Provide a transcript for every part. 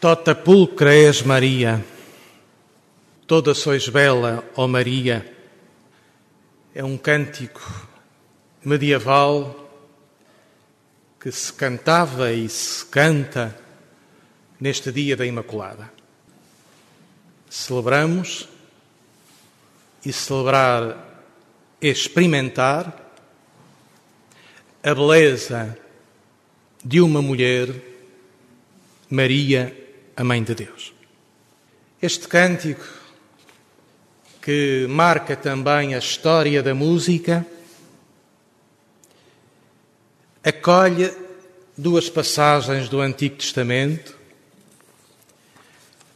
Tota pulcra és Maria, toda sois bela, ó Maria. É um cântico medieval que se cantava e se canta neste dia da Imaculada. Celebramos e celebrar experimentar a beleza de uma mulher, Maria, a Mãe de Deus. Este cântico, que marca também a história da música, acolhe duas passagens do Antigo Testamento,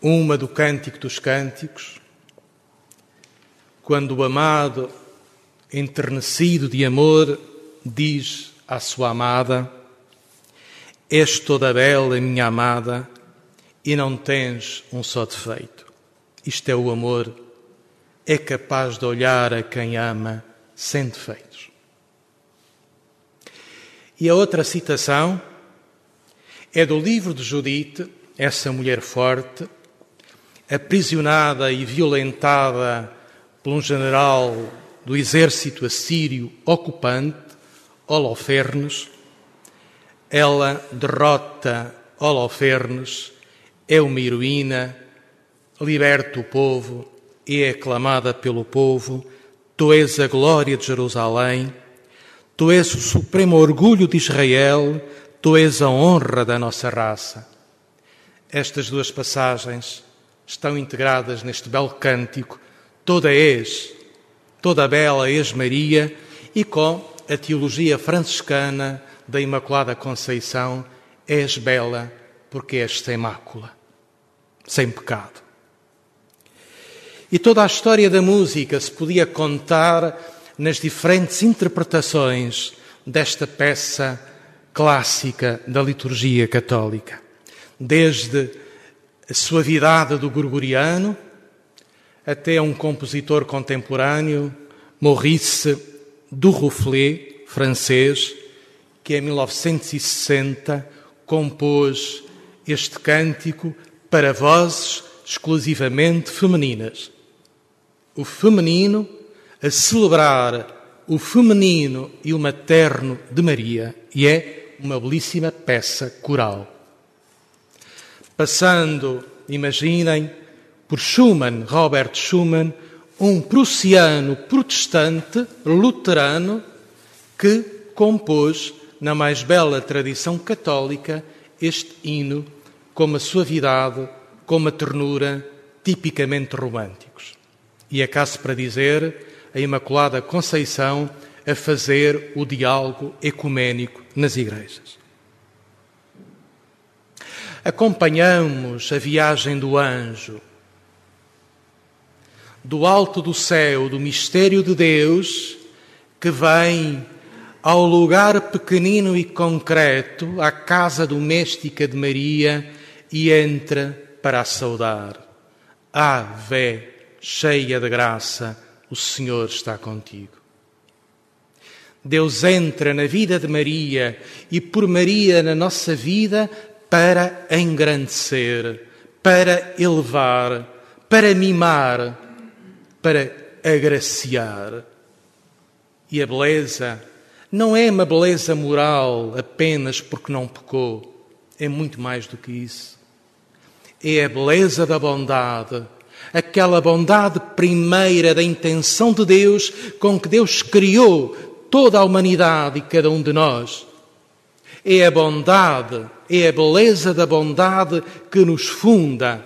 uma do Cântico dos Cânticos, quando o amado, enternecido de amor, diz à sua amada: És toda bela, minha amada, e não tens um só defeito. Isto é o amor, é capaz de olhar a quem ama sem defeitos. E a outra citação é do livro de Judite, essa mulher forte, aprisionada e violentada por um general do exército assírio ocupante, Holofernes, ela derrota Holofernes, é uma heroína, liberta o povo e é aclamada pelo povo. Tu és a glória de Jerusalém, tu és o supremo orgulho de Israel, tu és a honra da nossa raça. Estas duas passagens estão integradas neste belo cântico. Toda és, toda bela és Maria, e com a teologia franciscana da Imaculada Conceição, és bela porque és sem mácula, sem pecado. E toda a história da música se podia contar nas diferentes interpretações desta peça clássica da liturgia católica. Desde a suavidade do gregoriano até um compositor contemporâneo, Maurice do Roufflet, francês, que em 1960 compôs este cântico para vozes exclusivamente femininas. O feminino a celebrar o feminino e o materno de Maria, e é uma belíssima peça coral. Passando, imaginem, por Schumann, Robert Schumann, um prussiano protestante, luterano, que compôs, na mais bela tradição católica, este hino com uma suavidade, com uma ternura tipicamente românticos. E acaso para dizer a Imaculada Conceição a fazer o diálogo ecuménico nas igrejas. Acompanhamos a viagem do anjo do alto do céu, do mistério de Deus, que vem ao lugar pequenino e concreto, à casa doméstica de Maria, e entra para a saudar. Ave, cheia de graça, o Senhor está contigo. Deus entra na vida de Maria e por Maria na nossa vida para engrandecer, para elevar, para mimar, para agraciar. E a beleza não é uma beleza moral apenas porque não pecou, é muito mais do que isso. É a beleza da bondade, aquela bondade primeira da intenção de Deus com que Deus criou toda a humanidade e cada um de nós. É a bondade, é a beleza da bondade que nos funda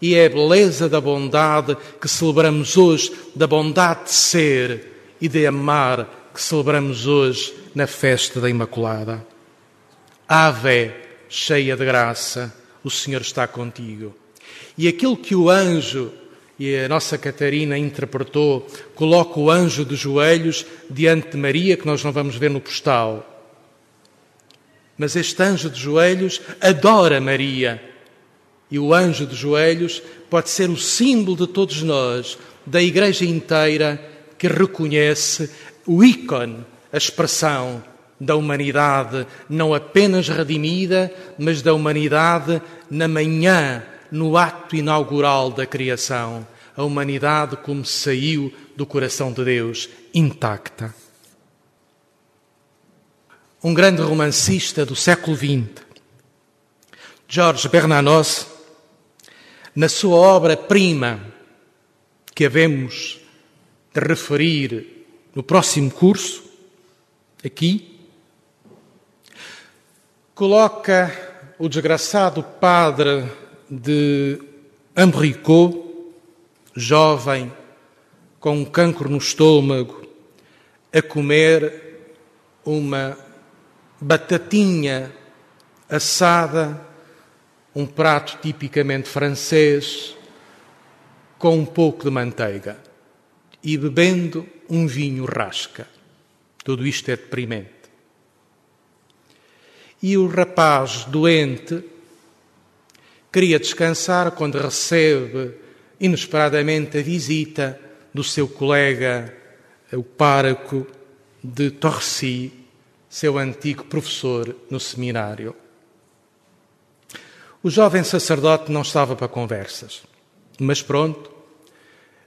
e é a beleza da bondade que celebramos hoje, da bondade de ser e de amar que celebramos hoje na festa da Imaculada. Ave, cheia de graça, o Senhor está contigo. E aquilo que o anjo e a nossa Catarina interpretou, coloca o anjo de joelhos diante de Maria, que nós não vamos ver no postal. Mas este anjo de joelhos adora Maria e o anjo de joelhos pode ser o símbolo de todos nós, da Igreja inteira, que reconhece o ícone, a expressão da humanidade não apenas redimida, mas da humanidade na manhã, no ato inaugural da criação. A humanidade como saiu do coração de Deus, intacta. Um grande romancista do século XX, Georges Bernanos, na sua obra-prima, que havemos de referir no próximo curso, aqui, coloca o desgraçado padre de Ambricot, jovem, com um cancro no estômago, a comer uma batatinha assada, um prato tipicamente francês, com um pouco de manteiga e bebendo um vinho rasca. Tudo isto é deprimente. E o rapaz doente queria descansar quando recebe inesperadamente a visita do seu colega, o pároco de Torcy, seu antigo professor no seminário. O jovem sacerdote não estava para conversas, mas pronto,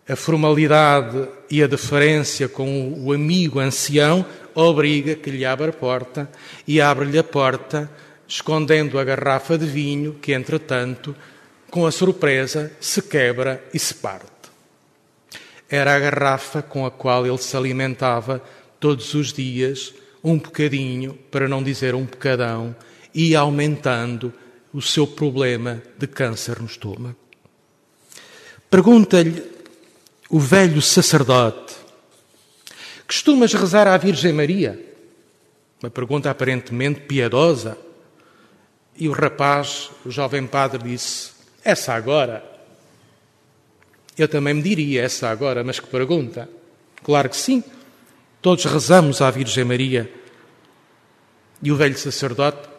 a formalidade e a deferência com o amigo ancião obriga que lhe abra a porta e abre-lhe a porta, escondendo a garrafa de vinho que, entretanto, com a surpresa, se quebra e se parte. Era a garrafa com a qual ele se alimentava todos os dias, um bocadinho, para não dizer um bocadão, e aumentando o seu problema de câncer no estômago. Pergunta-lhe o velho sacerdote: Costumas rezar à Virgem Maria? Uma pergunta aparentemente piedosa. E o rapaz, o jovem padre, disse: Essa agora. Eu também me diria essa agora, mas que pergunta? Claro que sim. Todos rezamos à Virgem Maria. E o velho sacerdote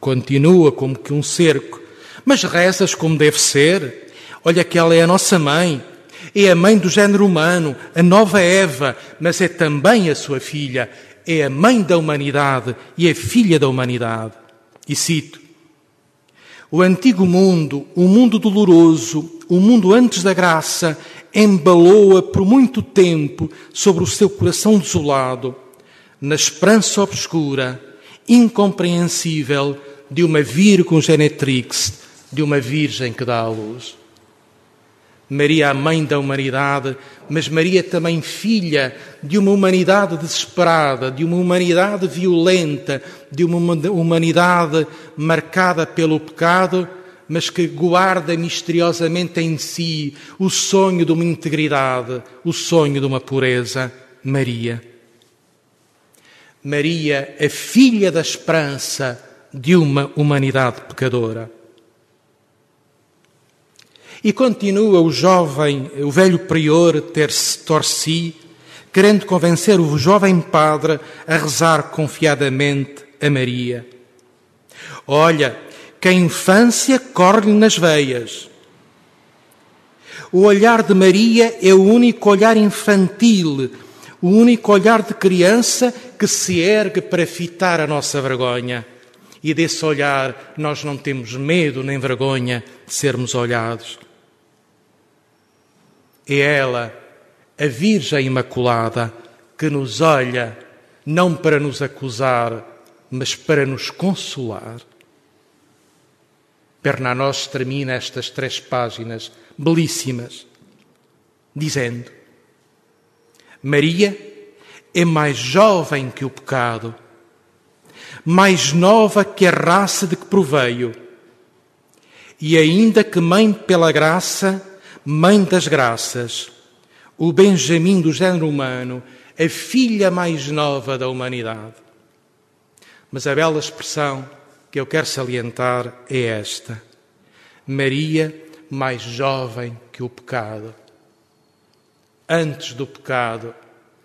continua como que um cerco. Mas rezas como deve ser. Olha que ela é a nossa mãe. É a mãe do género humano, a nova Eva, mas é também a sua filha. É a mãe da humanidade e é filha da humanidade. E cito: O antigo mundo, o mundo doloroso, o mundo antes da graça, embalou-a por muito tempo sobre o seu coração desolado, na esperança obscura, incompreensível de uma Virgem Genetrix, de uma Virgem que dá à luz. Maria, a mãe da humanidade, mas Maria também filha de uma humanidade desesperada, de uma humanidade violenta, de uma humanidade marcada pelo pecado, mas que guarda misteriosamente em si o sonho de uma integridade, o sonho de uma pureza. Maria. Maria, a filha da esperança de uma humanidade pecadora. E continua o jovem, o velho prior ter-se torci, querendo convencer o jovem padre a rezar confiadamente a Maria. Olha, que a infância corre-lhe nas veias. O olhar de Maria é o único olhar infantil, o único olhar de criança que se ergue para fitar a nossa vergonha. E desse olhar nós não temos medo nem vergonha de sermos olhados. É ela, a Virgem Imaculada, que nos olha não para nos acusar, mas para nos consolar. Bernanos termina estas três páginas belíssimas, dizendo: Maria é mais jovem que o pecado, mais nova que a raça de que proveio, e ainda que mãe pela graça, Mãe das Graças, o Benjamim do género humano, a filha mais nova da humanidade. Mas a bela expressão que eu quero salientar é esta: Maria, mais jovem que o pecado. Antes do pecado,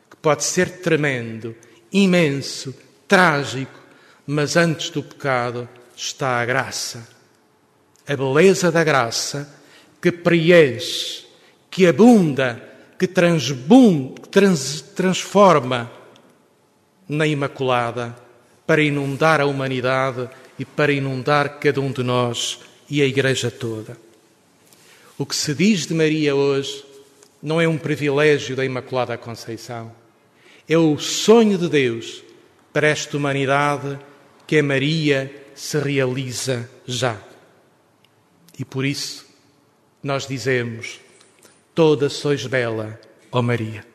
que pode ser tremendo, imenso, trágico, mas antes do pecado está a graça. A beleza da graça que preenche, que abunda, que, transbunda, que trans, transforma na Imaculada para inundar a humanidade e para inundar cada um de nós e a Igreja toda. O que se diz de Maria hoje não é um privilégio da Imaculada Conceição, é o sonho de Deus para esta humanidade que a Maria se realiza já. E por isso nós dizemos: Toda sois bela, ó Maria.